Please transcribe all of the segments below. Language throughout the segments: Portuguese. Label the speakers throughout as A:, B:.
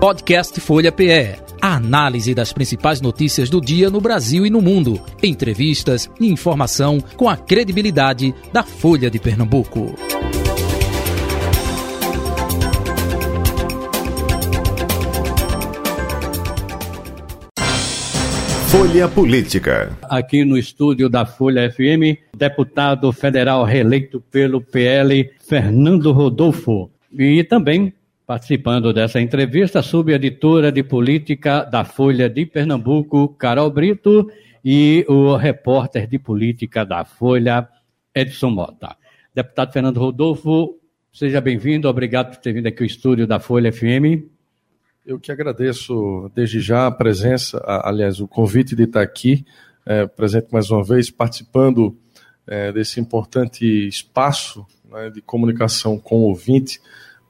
A: Podcast Folha PE. A análise das principais notícias do dia no Brasil e no mundo. Entrevistas e informação com a credibilidade da Folha de Pernambuco.
B: Folha Política.
C: Aqui no estúdio da Folha FM, deputado federal reeleito pelo PL, Fernando Rodolfo. E também Participando dessa entrevista, subeditora de política da Folha de Pernambuco, Carol Brito, e o repórter de política da Folha, Edson Mota. Deputado Fernando Rodolfo, seja bem-vindo, obrigado por ter vindo aqui ao estúdio da Folha FM.
D: Eu que agradeço desde já a presença, aliás, o convite de estar aqui, é, presente mais uma vez, participando é, desse importante espaço né, de comunicação com o ouvinte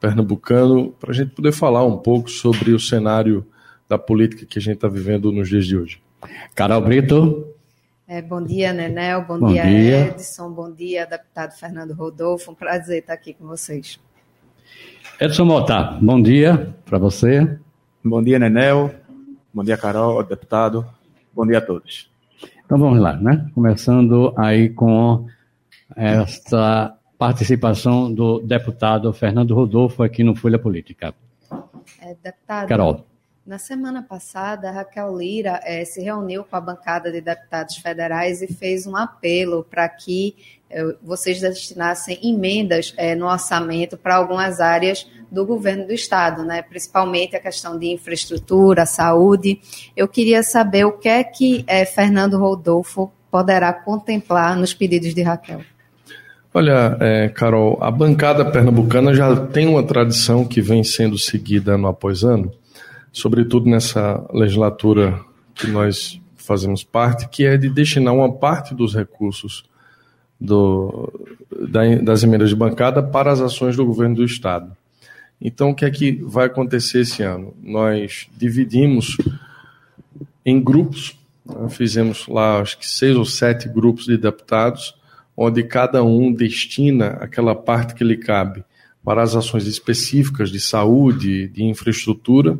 D: pernambucano, para a gente poder falar um pouco sobre o cenário da política que a gente está vivendo nos dias de hoje.
C: Carol Brito.
E: É, bom dia, Nenel. Bom, bom dia, dia, Edson. Bom dia, deputado Fernando Rodolfo. Um prazer estar aqui com vocês.
C: Edson Mota, bom dia para você.
F: Bom dia, Nenel. Bom dia, Carol, deputado. Bom dia a todos.
C: Então vamos lá, né? Começando aí com esta participação do deputado Fernando Rodolfo aqui no Folha Política.
E: É, deputado,
C: Carol.
E: Na semana passada, Raquel Lira é, se reuniu com a bancada de deputados federais e fez um apelo para que é, vocês destinassem emendas é, no orçamento para algumas áreas do governo do estado, né? principalmente a questão de infraestrutura, saúde. Eu queria saber o que é que Fernando Rodolfo poderá contemplar nos pedidos de Raquel.
D: Olha, é, Carol, a bancada pernambucana já tem uma tradição que vem sendo seguida ano após ano, sobretudo nessa legislatura que nós fazemos parte, que é de destinar uma parte dos recursos do, da, das emendas de bancada para as ações do governo do Estado. Então, o que é que vai acontecer esse ano? Nós dividimos em grupos, né, fizemos lá acho que seis ou sete grupos de deputados onde cada um destina aquela parte que lhe cabe para as ações específicas de saúde, de infraestrutura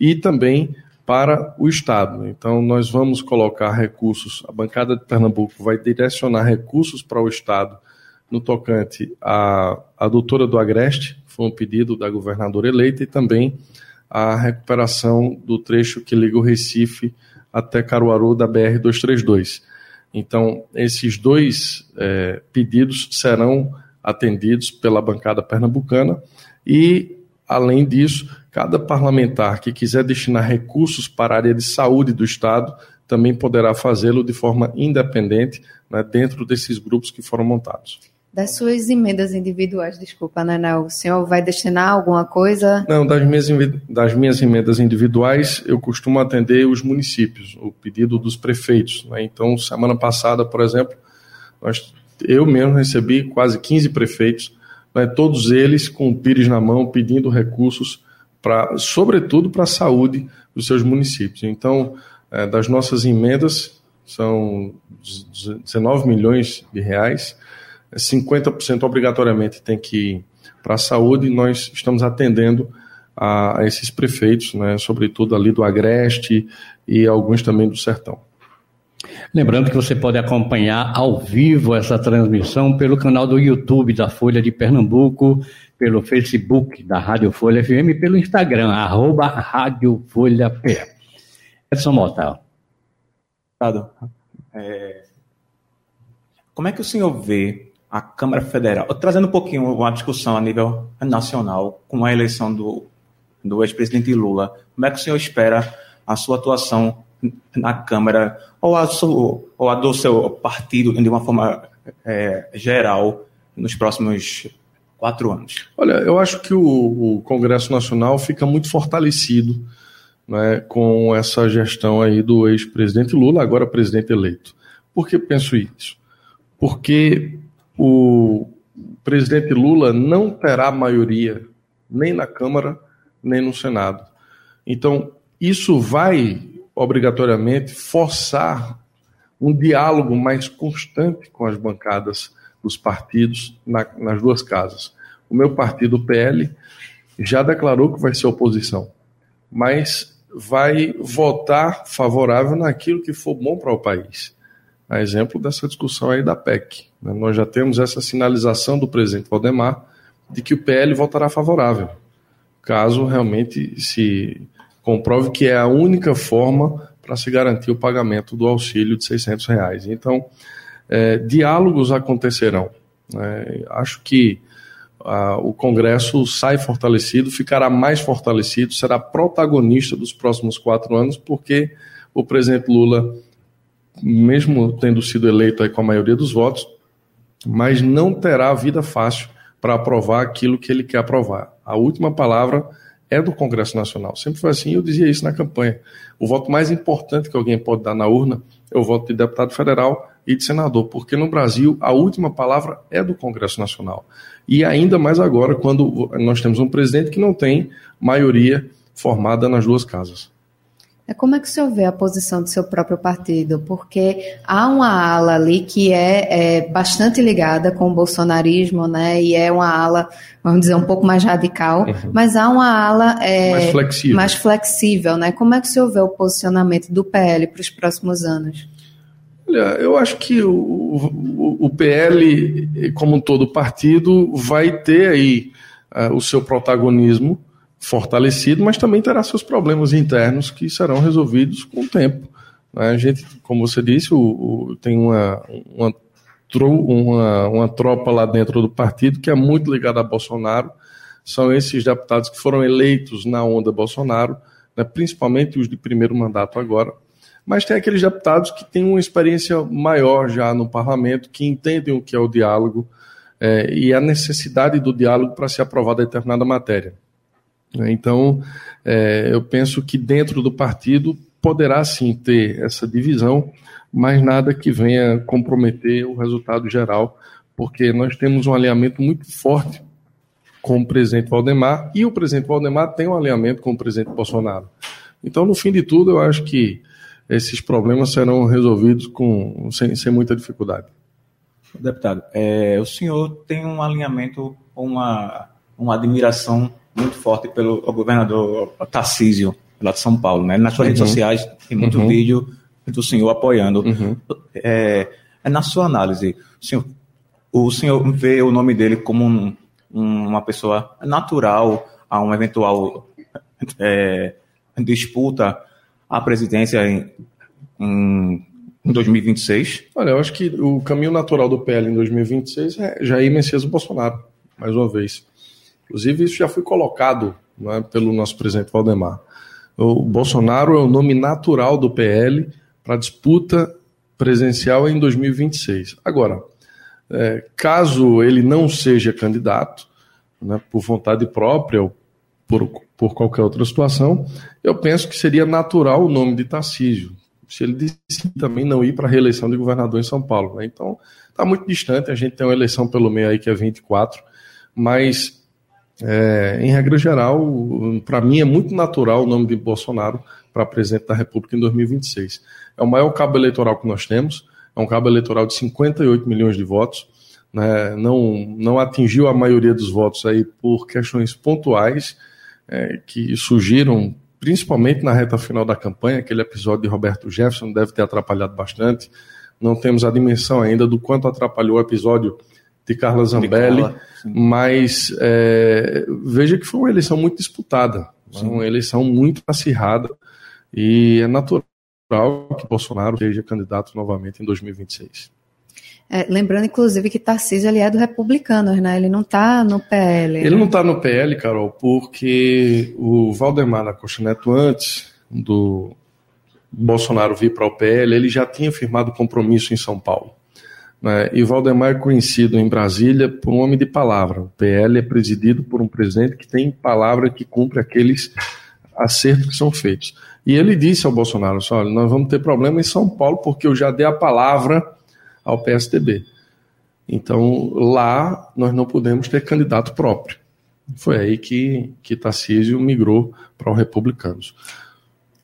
D: e também para o Estado. Então, nós vamos colocar recursos, a bancada de Pernambuco vai direcionar recursos para o Estado no tocante à, à doutora do Agreste, foi um pedido da governadora eleita, e também a recuperação do trecho que liga o Recife até Caruaru da BR-232. Então, esses dois é, pedidos serão atendidos pela bancada pernambucana e, além disso, cada parlamentar que quiser destinar recursos para a área de saúde do Estado também poderá fazê-lo de forma independente né, dentro desses grupos que foram montados.
E: Das suas emendas individuais, desculpa, Nanel, o senhor vai destinar alguma coisa?
D: Não, das minhas, das minhas emendas individuais, eu costumo atender os municípios, o pedido dos prefeitos. Né? Então, semana passada, por exemplo, nós, eu mesmo recebi quase 15 prefeitos, né? todos eles com o Pires na mão, pedindo recursos, pra, sobretudo para a saúde dos seus municípios. Então, é, das nossas emendas, são 19 milhões de reais, 50% obrigatoriamente tem que ir para a saúde e nós estamos atendendo a, a, esses prefeitos, né, sobretudo ali do Agreste e alguns também do Sertão.
C: Lembrando que você pode acompanhar ao vivo essa transmissão pelo canal do YouTube da Folha de Pernambuco, pelo Facebook da Rádio Folha FM e pelo Instagram, arroba Rádio Folha P. Edson Mota.
F: É... Como é que o senhor vê a Câmara Federal, trazendo um pouquinho uma discussão a nível nacional com a eleição do, do ex-presidente Lula, como é que o senhor espera a sua atuação na Câmara ou a, sua, ou a do seu partido de uma forma é, geral nos próximos quatro anos?
D: Olha, eu acho que o, o Congresso Nacional fica muito fortalecido né, com essa gestão aí do ex-presidente Lula, agora presidente eleito. Por que penso isso? Porque o presidente Lula não terá maioria nem na Câmara nem no Senado. Então, isso vai obrigatoriamente forçar um diálogo mais constante com as bancadas dos partidos na, nas duas casas. O meu partido, o PL, já declarou que vai ser oposição. mas vai votar favorável naquilo que for bom para o país. A exemplo dessa discussão aí da PEC. Né? Nós já temos essa sinalização do presidente Valdemar de que o PL votará favorável, caso realmente se comprove que é a única forma para se garantir o pagamento do auxílio de 600 reais. Então, é, diálogos acontecerão. Né? Acho que ah, o Congresso sai fortalecido, ficará mais fortalecido, será protagonista dos próximos quatro anos, porque o presidente Lula, mesmo tendo sido eleito com a maioria dos votos, mas não terá vida fácil para aprovar aquilo que ele quer aprovar. A última palavra é do Congresso Nacional. Sempre foi assim, eu dizia isso na campanha. O voto mais importante que alguém pode dar na urna é o voto de deputado federal e de senador, porque no Brasil a última palavra é do Congresso Nacional. E ainda mais agora, quando nós temos um presidente que não tem maioria formada nas duas casas.
E: É como é que o senhor vê a posição do seu próprio partido? Porque há uma ala ali que é, é, bastante ligada com o bolsonarismo, né? E é uma ala, vamos dizer, um pouco mais radical, uhum. mas há uma ala é,
D: mais, flexível.
E: mais flexível, né? Como é que o senhor vê o posicionamento do PL para os próximos anos?
D: Olha, eu acho que o, o, o PL, como todo partido, vai ter aí uh, o seu protagonismo fortalecido, mas também terá seus problemas internos que serão resolvidos com o tempo. Né? A gente, como você disse, o, o, tem uma, uma, uma, uma tropa lá dentro do partido que é muito ligada a Bolsonaro. São esses deputados que foram eleitos na onda Bolsonaro, né? principalmente os de primeiro mandato agora mas tem aqueles deputados que têm uma experiência maior já no parlamento, que entendem o que é o diálogo é, e a necessidade do diálogo para se aprovar determinada matéria. Então, é, eu penso que dentro do partido poderá sim ter essa divisão, mas nada que venha comprometer o resultado geral, porque nós temos um alinhamento muito forte com o presidente Valdemar e o presidente Valdemar tem um alinhamento com o presidente Bolsonaro. Então, no fim de tudo, eu acho que esses problemas serão resolvidos com, sem, sem muita dificuldade.
F: Deputado, é, o senhor tem um alinhamento, uma, uma admiração muito forte pelo governador Tarcísio, lá de São Paulo. Né? Nas suas uhum. redes sociais tem muito uhum. vídeo do senhor apoiando. Uhum. É, é, na sua análise, o senhor, o senhor vê o nome dele como um, uma pessoa natural a uma eventual é, disputa a presidência em, em, em 2026?
D: Olha, eu acho que o caminho natural do PL em 2026 é Jair Messias Bolsonaro, mais uma vez. Inclusive, isso já foi colocado é, pelo nosso presidente Valdemar. O Bolsonaro é o nome natural do PL para disputa presidencial em 2026. Agora, é, caso ele não seja candidato, né, por vontade própria ou por, por qualquer outra situação, eu penso que seria natural o nome de Tarcísio, se ele decidir também não ir para a reeleição de governador em São Paulo. Né? Então, está muito distante, a gente tem uma eleição pelo meio aí que é 24, mas, é, em regra geral, para mim é muito natural o nome de Bolsonaro para presidente da República em 2026. É o maior cabo eleitoral que nós temos, é um cabo eleitoral de 58 milhões de votos, né? não, não atingiu a maioria dos votos aí por questões pontuais, é, que surgiram principalmente na reta final da campanha, aquele episódio de Roberto Jefferson deve ter atrapalhado bastante. Não temos a dimensão ainda do quanto atrapalhou o episódio de Carla Zambelli, de Carla, mas é, veja que foi uma eleição muito disputada, sim. uma eleição muito acirrada, e é natural que Bolsonaro seja candidato novamente em 2026.
E: É, lembrando, inclusive, que Tarcísio ele é do Republicanos, né? Ele não está no PL.
D: Ele né? não está no PL, Carol, porque o Valdemar da Costa Neto, antes do Bolsonaro vir para o PL, ele já tinha firmado compromisso em São Paulo. Né? E Valdemar é conhecido em Brasília por um homem de palavra. O PL é presidido por um presidente que tem palavra que cumpre aqueles acertos que são feitos. E ele disse ao Bolsonaro: olha, nós vamos ter problema em São Paulo porque eu já dei a palavra ao PSDB. Então, lá nós não podemos ter candidato próprio. Foi aí que, que Tarcísio migrou para os republicanos.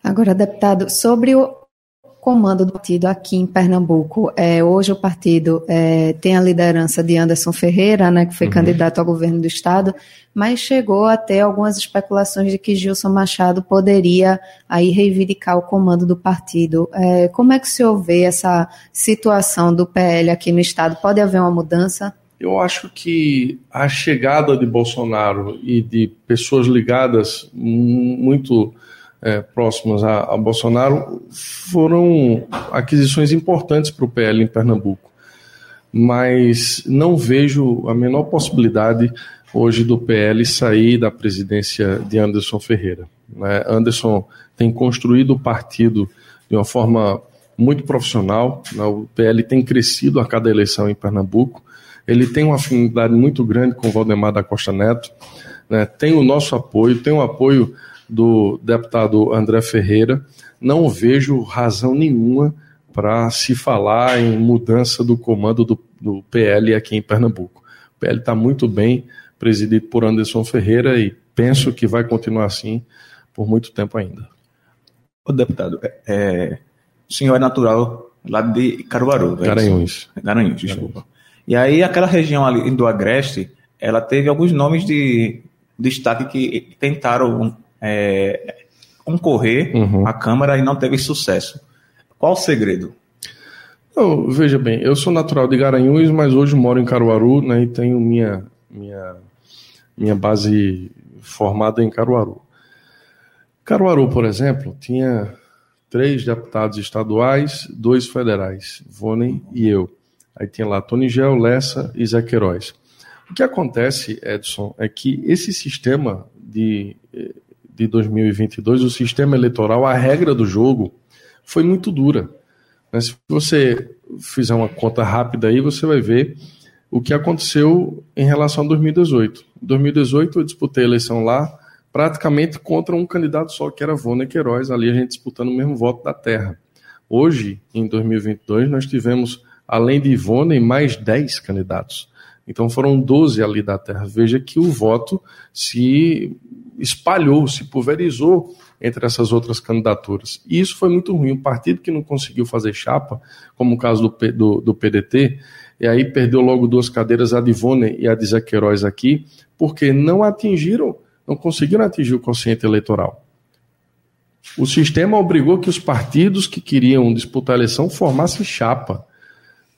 E: Agora, deputado, sobre o, comando do partido aqui em Pernambuco. É, hoje o partido é, tem a liderança de Anderson Ferreira, né, que foi uhum. candidato ao governo do estado, mas chegou a ter algumas especulações de que Gilson Machado poderia aí reivindicar o comando do partido. É, como é que o senhor vê essa situação do PL aqui no estado? Pode haver uma mudança?
D: Eu acho que a chegada de Bolsonaro e de pessoas ligadas muito é, próximas a, a, Bolsonaro foram aquisições importantes para o PL em Pernambuco. Mas não vejo a menor possibilidade hoje do PL sair da presidência de Anderson Ferreira. Né? Anderson tem construído o partido de uma forma muito profissional. Né? O PL tem crescido a cada eleição em Pernambuco. Ele tem uma afinidade muito grande com o Valdemar da Costa Neto. Né? Tem o nosso apoio, tem o apoio do deputado André Ferreira, não vejo razão nenhuma para se falar em mudança do comando do, do PL aqui em Pernambuco. O PL está muito bem presidido por Anderson Ferreira e penso que vai continuar assim por muito tempo ainda.
F: O deputado, é, é o senhor é natural lá de Caruaru,
D: é Garanhuns.
F: Garanhuns, desculpa. Garanhuns. E aí aquela região ali do Agreste, ela teve alguns nomes de destaque que tentaram é, concorrer uhum. à Câmara e não teve sucesso. Qual o segredo?
D: Eu, veja bem, eu sou natural de Garanhuns, mas hoje moro em Caruaru né, e tenho minha, minha, minha base formada em Caruaru. Caruaru, por exemplo, tinha três deputados estaduais, dois federais, Vonem e eu. Aí tinha lá Tony Gel, Lessa e Zé Queiroz. O que acontece, Edson, é que esse sistema de eh, de 2022, o sistema eleitoral, a regra do jogo foi muito dura. Mas se você fizer uma conta rápida aí, você vai ver o que aconteceu em relação a 2018. Em 2018, eu disputei a eleição lá praticamente contra um candidato só, que era Vônia Queiroz, ali a gente disputando o mesmo voto da terra. Hoje, em 2022, nós tivemos, além de Ivone, mais 10 candidatos. Então foram 12 ali da terra. Veja que o voto se espalhou, se pulverizou entre essas outras candidaturas. E isso foi muito ruim. Um partido que não conseguiu fazer chapa, como o caso do, do, do PDT, e aí perdeu logo duas cadeiras, a de Ivone e a de Zé Queiroz aqui, porque não atingiram, não conseguiram atingir o consciente eleitoral. O sistema obrigou que os partidos que queriam disputar a eleição formassem chapa.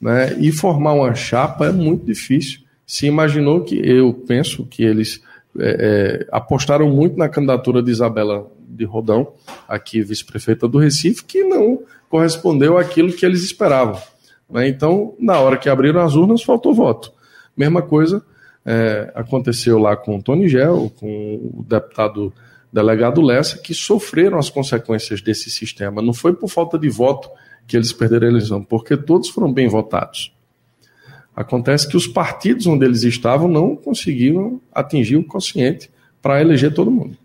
D: Né? E formar uma chapa é muito difícil. Se imaginou que, eu penso que eles é, é, apostaram muito na candidatura de Isabela de Rodão, aqui vice-prefeita do Recife, que não correspondeu àquilo que eles esperavam. Né? Então, na hora que abriram as urnas, faltou voto. Mesma coisa é, aconteceu lá com o Tony Gel, com o deputado delegado Lessa, que sofreram as consequências desse sistema. Não foi por falta de voto que eles perderam a eleição, porque todos foram bem votados. Acontece que os partidos onde eles estavam não conseguiram atingir o consciente para eleger todo mundo.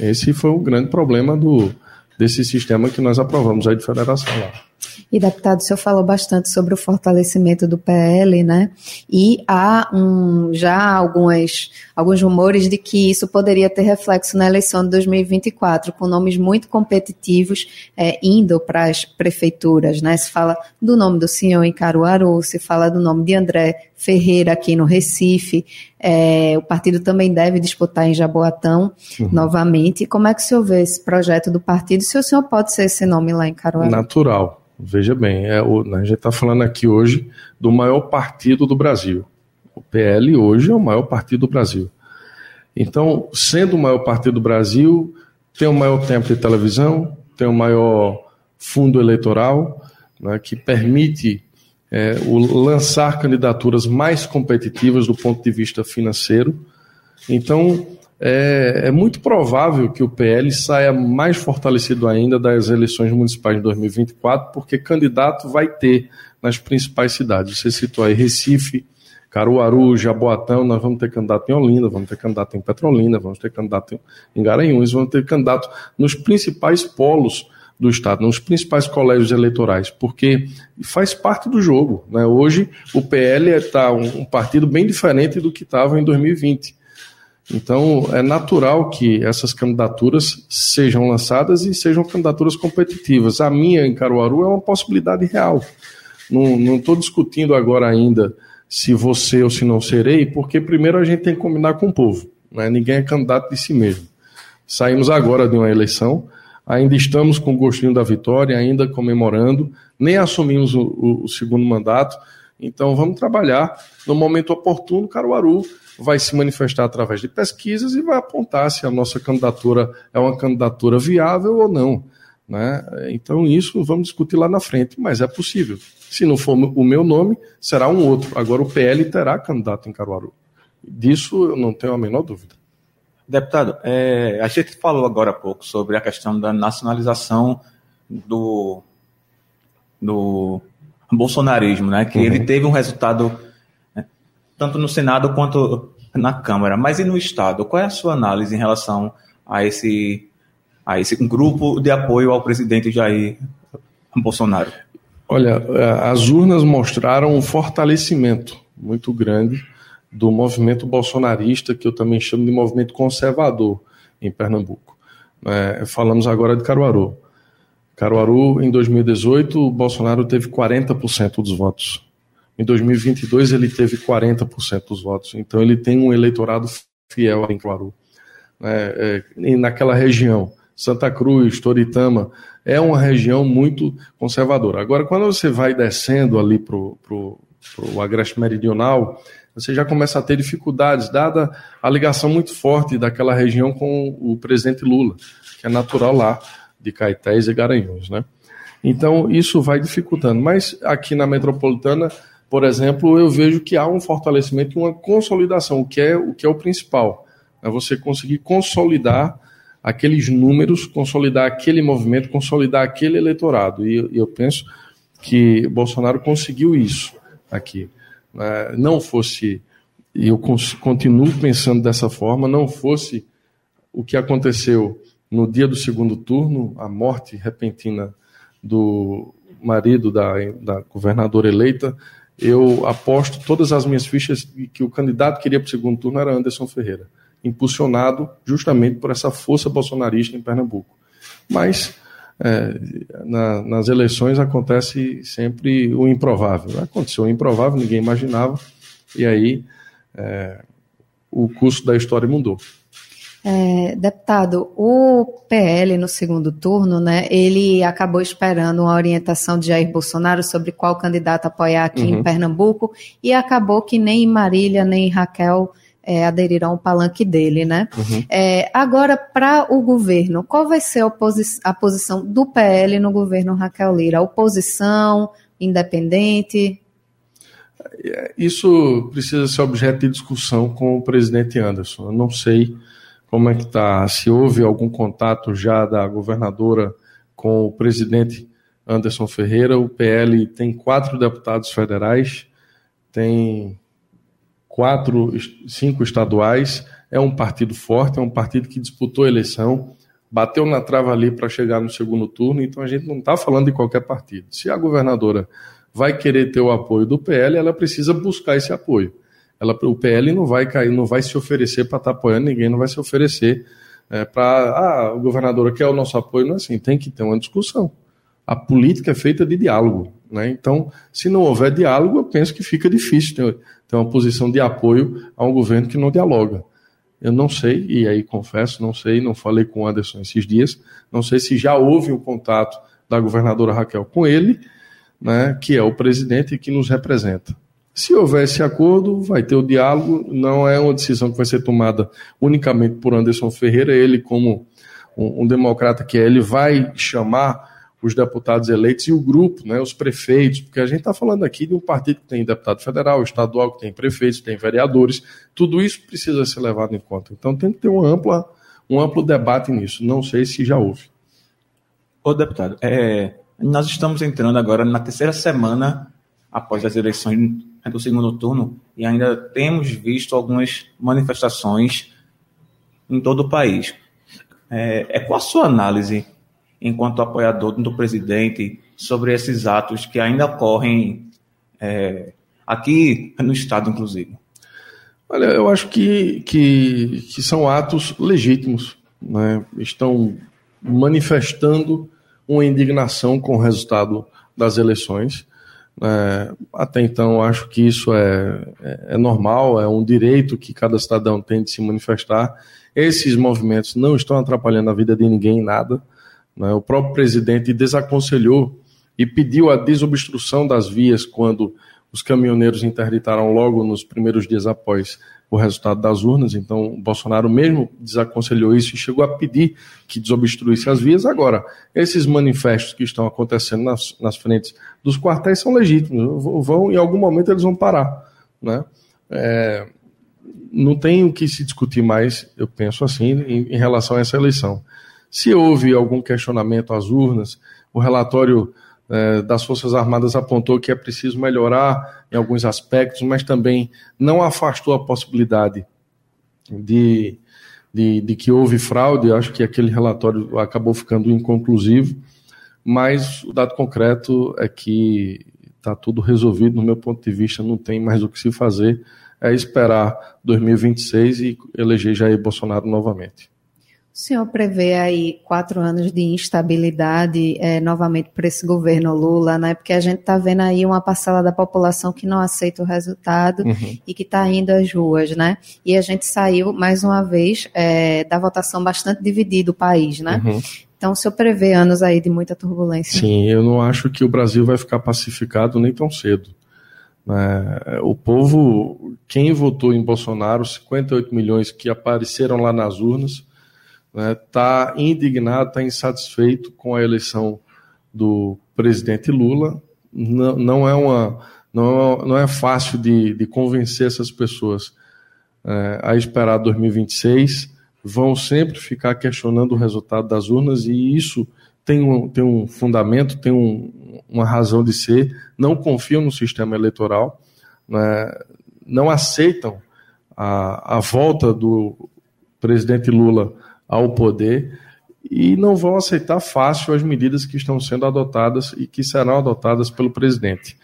D: Esse foi o grande problema do, desse sistema que nós aprovamos aí de federação lá.
E: E, deputado, o senhor falou bastante sobre o fortalecimento do PL, né? E há um, já algumas, alguns rumores de que isso poderia ter reflexo na eleição de 2024, com nomes muito competitivos é, indo para as prefeituras, né? Se fala do nome do senhor em Caruaru, se fala do nome de André Ferreira aqui no Recife. É, o partido também deve disputar em Jaboatão uhum. novamente. Como é que o senhor vê esse projeto do partido? Se o senhor pode ser esse nome lá em Caruaru?
D: Natural Veja bem, é o, a gente está falando aqui hoje do maior partido do Brasil. O PL hoje é o maior partido do Brasil. Então, sendo o maior partido do Brasil, tem o maior tempo de televisão, tem o maior fundo eleitoral, né, que permite é, o lançar candidaturas mais competitivas do ponto de vista financeiro. Então, é, é, muito provável que o PL saia mais fortalecido ainda das eleições municipais de 2024, porque candidato vai ter nas principais cidades. Você citou aí Recife, Caruaru, Jaboatão, nós vamos ter candidato em Olinda, vamos ter candidato em Petrolina, vamos ter candidato em Garanhuns, vamos ter candidato nos principais polos do Estado, nos principais colégios eleitorais, porque faz parte do jogo. Né? Hoje o PL está um, um partido bem diferente do que estava em 2020. Então, é natural que essas candidaturas sejam lançadas e sejam candidaturas competitivas. A minha em Caruaru é uma possibilidade real. Não estou discutindo agora ainda se você ou se não serei, porque primeiro a gente tem que combinar com o povo. Né? Ninguém é candidato de si mesmo. Saímos agora de uma eleição, ainda estamos com o gostinho da vitória, ainda comemorando, nem assumimos o, o, o segundo mandato. Então vamos trabalhar no momento oportuno. Caruaru vai se manifestar através de pesquisas e vai apontar se a nossa candidatura é uma candidatura viável ou não. Né? Então, isso vamos discutir lá na frente, mas é possível. Se não for o meu nome, será um outro. Agora, o PL terá candidato em Caruaru. Disso eu não tenho a menor dúvida.
F: Deputado, é, a gente falou agora há pouco sobre a questão da nacionalização do, do bolsonarismo, né? que uhum. ele teve um resultado tanto no Senado quanto na Câmara. Mas e no Estado? Qual é a sua análise em relação a esse a esse grupo de apoio ao presidente Jair Bolsonaro?
D: Olha, é, as urnas mostraram um fortalecimento muito grande do movimento bolsonarista, que eu também chamo de movimento conservador em Pernambuco. É, falamos agora de Caruaru. Caruaru, em 2018, o Bolsonaro teve 40% dos votos. Em 2022, ele teve 40% dos votos. Então, ele tem um eleitorado fiel em Caruaru. É, é, naquela região. Santa Cruz, Toritama, é uma região muito conservadora. Agora, quando você vai descendo ali para o Agreste Meridional, você já começa a ter dificuldades, dada a ligação muito forte daquela região com o presidente Lula, que é natural lá, de Caetés e Garanhuns, né? Então, isso vai dificultando. Mas aqui na metropolitana, por exemplo, eu vejo que há um fortalecimento uma consolidação, o que é o, que é o principal. É você conseguir consolidar aqueles números, consolidar aquele movimento, consolidar aquele eleitorado. E, eu penso que Bolsonaro conseguiu isso aqui. É, não fosse, e eu continuo pensando dessa forma, não fosse o que aconteceu no dia do segundo turno, a morte repentina do marido da, da governadora eleita, eu aposto todas as minhas fichas que o candidato que iria para o segundo turno era Anderson Ferreira impulsionado justamente por essa força bolsonarista em Pernambuco. Mas é, na, nas eleições acontece sempre o improvável. Aconteceu o improvável, ninguém imaginava, e aí é, o curso da história mudou.
E: É, deputado, o PL no segundo turno, né, ele acabou esperando uma orientação de Jair Bolsonaro sobre qual candidato apoiar aqui uhum. em Pernambuco e acabou que nem Marília nem Raquel é, aderirão ao palanque dele, né? Uhum. É, agora, para o governo, qual vai ser a, posi a, posição do PL no governo Raquel Lira? Oposição, independente?
D: Isso precisa ser objeto de discussão com o presidente Anderson. Eu não sei como é que está, se houve algum contato já da governadora com o presidente Anderson Ferreira. O PL tem quatro deputados federais, tem quatro, cinco estaduais, é um partido forte, é um partido que disputou a eleição, bateu na trava ali para chegar no segundo turno, então a gente não está falando de qualquer partido. Se a governadora vai querer ter o apoio do PL, ela precisa buscar esse apoio. Ela, o PL não vai cair, não vai se oferecer para estar tá apoiando ninguém, não vai se oferecer é, para ah, o governador quer o nosso apoio, não é assim, tem que ter uma discussão. A política é feita de diálogo. Né? Então, se não houver diálogo, eu penso que fica difícil ter, ter uma posição de apoio a um governo que não dialoga. Eu não sei, e aí confesso, não sei, não falei com o Anderson esses dias, não sei se já houve um contato da governadora Raquel com ele, né, que é o presidente que nos representa. Se houver esse acordo, vai ter o diálogo, não é uma decisão que vai ser tomada unicamente por Anderson Ferreira, ele como um, um democrata que é, ele vai chamar os deputados eleitos e o grupo, né, os prefeitos, porque a gente está falando aqui de um partido que tem deputado federal, estadual, que tem prefeitos, tem vereadores, tudo isso precisa ser levado em conta. Então tem que ter uma ampla, um amplo debate nisso. Não sei se já houve.
F: Ô, deputado, é, nós estamos entrando agora na terceira semana após as eleições do segundo turno e ainda temos visto algumas manifestações em todo o país. É, é qual a sua análise enquanto apoiador do presidente, sobre esses atos que ainda ocorrem é, aqui no Estado, inclusive?
D: Olha, eu acho que, que, que são atos legítimos. Né? Estão manifestando uma indignação com o resultado das eleições. É, até então, acho que isso é, é, é, normal, é um direito que cada cidadão tem de se manifestar. Esses movimentos não estão atrapalhando a vida de ninguém em nada. Né? O próprio presidente desaconselhou e pediu a desobstrução das vias quando os caminhoneiros interditaram logo nos primeiros dias após o resultado das urnas. Então, Bolsonaro mesmo desaconselhou isso e chegou a pedir que desobstruísse as vias. Agora, esses manifestos que estão acontecendo nas, nas frentes dos quartéis são legítimos. Vão, em algum momento, eles vão parar. Né? É, não tem o que se discutir mais, eu penso assim, em, em relação a essa eleição. Se houve algum questionamento às urnas, o relatório é, das Forças Armadas apontou que é preciso melhorar em alguns aspectos, mas também não afastou a possibilidade de, de, de que houve fraude. Acho que aquele relatório acabou ficando inconclusivo, mas o dado concreto é que está tudo resolvido, no meu ponto de vista, não tem mais o que se fazer. É esperar 2026 e eleger Jair Bolsonaro novamente.
E: O senhor prevê aí quatro anos de instabilidade é, novamente para esse governo Lula, né? Porque a gente está vendo aí uma parcela da população que não aceita o resultado uhum. e que está indo às ruas, né? E a gente saiu, mais uma vez, é, da votação bastante dividida o país, né? Uhum. Então, o senhor prevê anos aí de muita turbulência?
D: Sim, eu não acho que o Brasil vai ficar pacificado nem tão cedo. É, o povo, quem votou em Bolsonaro, 58 milhões que apareceram lá nas urnas, está né, indignado, está insatisfeito com a eleição do presidente Lula. Não, não é uma não, não é fácil de, de convencer essas pessoas é, a esperar 2026. Vão sempre ficar questionando o resultado das urnas e isso tem um, tem um fundamento, tem um, uma razão de ser. Não confiam no sistema eleitoral, né, não aceitam a, a volta do presidente Lula ao poder e não vão aceitar fácil as medidas que estão sendo adotadas e que serão adotadas pelo presidente.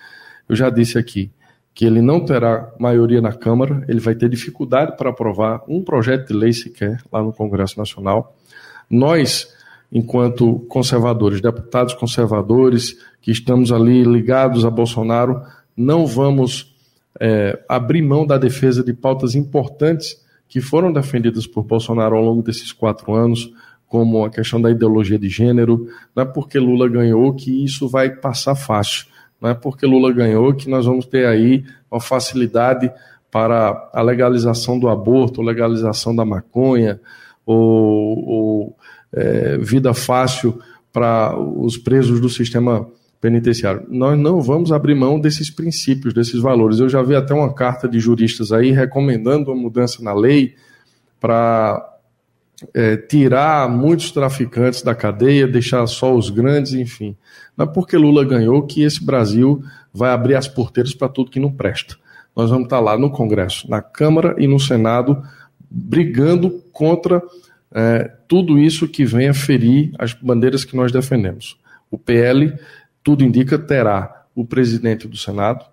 D: Eu já disse aqui que ele não terá maioria na Câmara, ele vai ter dificuldade para aprovar um projeto de lei sequer lá no Congresso Nacional. Nós, enquanto conservadores, deputados conservadores, que estamos ali ligados a Bolsonaro, não vamos é, abrir mão da defesa de pautas importantes que foram defendidas por Bolsonaro ao longo desses quatro anos, como a questão da ideologia de gênero. Não é porque Lula ganhou que isso vai passar fácil. Não é porque Lula ganhou que nós vamos ter aí uma facilidade para a legalização do aborto, legalização da maconha, ou, ou é, vida fácil para os presos do sistema penitenciário. Nós não vamos abrir mão desses princípios, desses valores. Eu já vi até uma carta de juristas aí recomendando uma mudança na lei para é, tirar muitos traficantes da cadeia, deixar só os grandes, enfim. Não é porque Lula ganhou que esse Brasil vai abrir as porteiras para tudo que não presta. Nós vamos estar lá no Congresso, na Câmara e no Senado, brigando contra é, tudo isso que venha ferir as bandeiras que nós defendemos. O PL tudo indica, terá o presidente do Senado.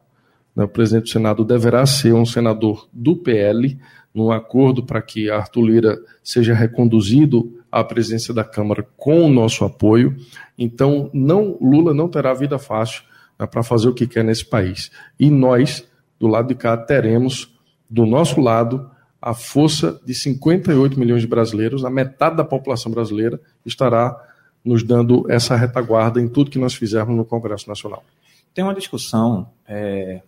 D: Né, o presidente do Senado deverá ser um senador do PL, num acordo para que Arthur Lira seja reconduzido à presidência da Câmara com o nosso apoio. Então, não Lula não terá vida fácil né, para fazer o que quer nesse país. E nós, do lado de cá, teremos do nosso lado a força de 58 milhões de brasileiros, a metade da população brasileira estará nos dando essa retaguarda em tudo que nós fizermos no Congresso Nacional.
F: Tem uma discussão, é,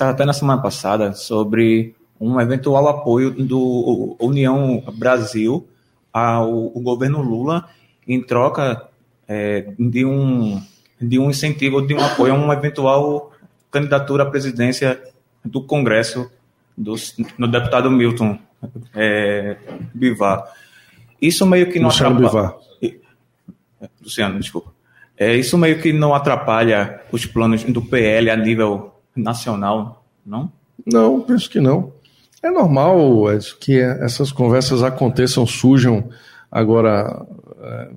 F: até na semana passada, sobre um eventual apoio do União Brasil ao, governo Lula em troca é, de, um, de um incentivo, de um apoio a uma eventual candidatura à presidência do Congresso do, no deputado Milton é, Bivar. Isso meio que não
D: Luciano Bivar.
F: Luciano, desculpa. É, isso meio que não atrapalha os planos do PL a nível nacional, não?
D: Não, penso que não. É normal que essas conversas aconteçam, surjam agora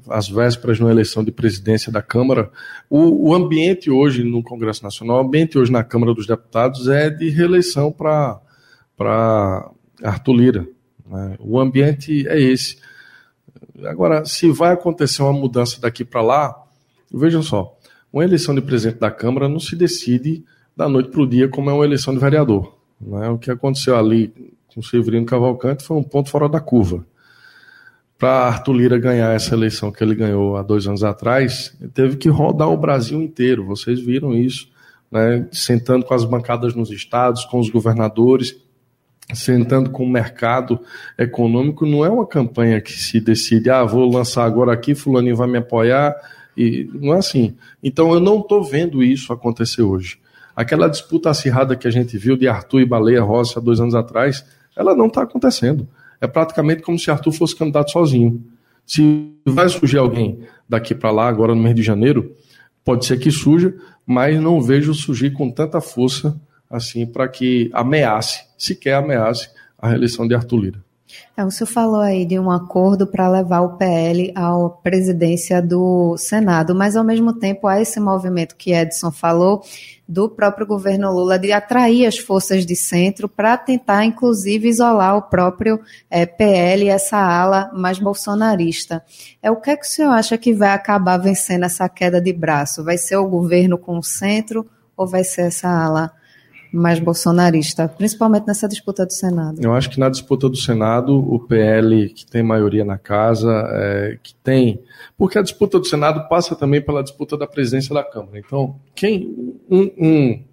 D: às é, vésperas de uma eleição de presidência da Câmara. O, o, ambiente hoje no Congresso Nacional, o ambiente hoje na Câmara dos Deputados é de reeleição para Arthur Lira. Né? O ambiente é esse. Agora, se vai acontecer uma mudança daqui para lá, vejam só, uma eleição de presidente da Câmara não se decide da noite para o dia como é uma eleição de vereador. Né? O que aconteceu ali com o Severino Cavalcante foi um ponto fora da curva. Para Arthur Lira ganhar essa eleição que ele ganhou há dois anos atrás, ele teve que rodar o Brasil inteiro. Vocês viram isso, né? sentando com as bancadas nos estados, com os governadores, sentando com o mercado econômico. Não é uma campanha que se decide, ah, vou lançar agora aqui, fulaninho vai me apoiar. E não é assim. Então eu não estou vendo isso acontecer hoje. Aquela disputa acirrada que a gente viu de Arthur e Baleia Rossi há dois anos atrás, ela não está acontecendo. É praticamente como se Arthur fosse candidato sozinho. Se vai surgir alguém daqui para lá, agora no mês de janeiro, pode ser que surja, mas não vejo surgir com tanta força assim para que ameace, sequer ameace, a reeleição de Arthur Lira.
E: É, o senhor falou aí de um acordo para levar o PL à presidência do Senado, mas ao mesmo tempo há esse movimento que Edson falou do próprio governo Lula de atrair as forças de centro para tentar, inclusive, isolar o próprio é, PL, essa ala mais bolsonarista. É o que, é que o senhor acha que vai acabar vencendo essa queda de braço? Vai ser o governo com o centro ou vai ser essa ala mais bolsonarista, principalmente nessa disputa do Senado?
D: Eu acho que na disputa do Senado, o PL, que tem maioria na casa, é, que tem. Porque a disputa do Senado passa também pela disputa da presidência da Câmara. Então, quem. Um, um,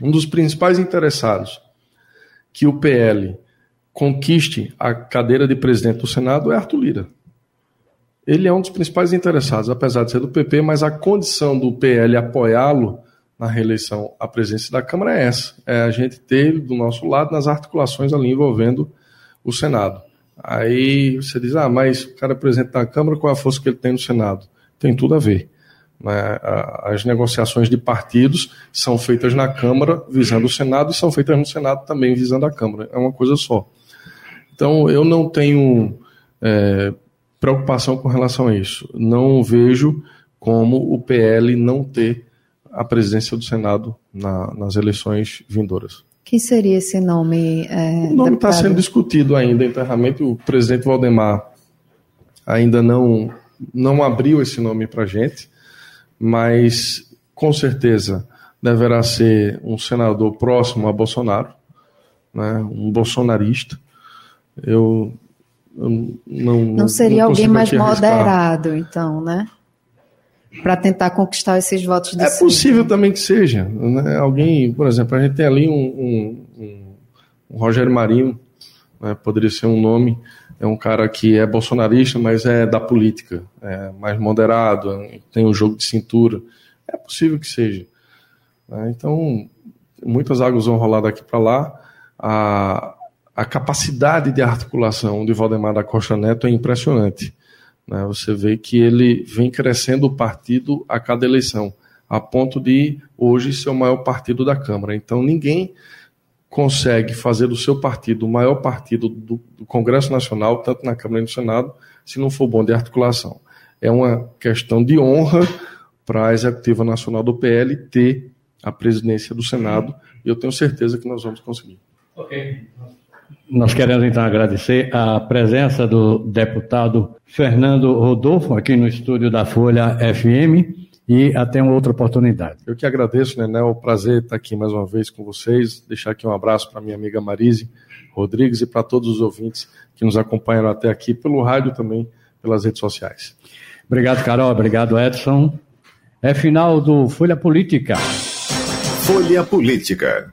D: um dos principais interessados que o PL conquiste a cadeira de presidente do Senado é Arthur Lira. Ele é um dos principais interessados, apesar de ser do PP, mas a condição do PL apoiá-lo na reeleição à presidência da Câmara é essa: é a gente ter do nosso lado nas articulações ali envolvendo o Senado. Aí você diz, ah, mas o cara é presidente da Câmara, qual é a força que ele tem no Senado? Tem tudo a ver. Né? As negociações de partidos são feitas na Câmara visando o Senado e são feitas no Senado também visando a Câmara. É uma coisa só. Então, eu não tenho é, preocupação com relação a isso. Não vejo como o PL não ter a presidência do Senado na, nas eleições vindouras.
E: Quem seria esse nome?
D: É, o nome está sendo discutido ainda internamente. O presidente Valdemar ainda não, não abriu esse nome para a gente, mas com certeza deverá ser um senador próximo a Bolsonaro, né, um bolsonarista. Eu, eu não.
E: Não seria
D: não
E: alguém mais moderado, então, né? Para tentar conquistar esses votos de
D: É possível também que seja. Né? Alguém, por exemplo, a gente tem ali um, um, um Rogério Marinho, né? poderia ser um nome, é um cara que é bolsonarista, mas é da política, é mais moderado, tem um jogo de cintura. É possível que seja. Né? Então, muitas águas vão rolar daqui para lá. A, a capacidade de articulação de Valdemar da Costa Neto é impressionante. Né? Você vê que ele vem crescendo o partido a cada eleição, a ponto de hoje ser o maior partido da Câmara. Então ninguém consegue fazer do seu partido o maior partido do, do Congresso Nacional, tanto na Câmara e no Senado, se não for bom de articulação. É uma questão de honra para a Executiva Nacional do PL ter a presidência do Senado, e eu tenho certeza que nós vamos conseguir.
C: Ok. Nós queremos então agradecer a presença do deputado Fernando Rodolfo aqui no estúdio da Folha FM e até uma outra oportunidade.
D: Eu que agradeço, Nené, é um prazer estar aqui mais uma vez com vocês, deixar aqui um abraço para minha amiga Marise Rodrigues e para todos os ouvintes que nos acompanharam até aqui pelo rádio também, pelas redes sociais.
C: Obrigado, Carol, obrigado, Edson. É final do Folha Política.
B: Folha Política.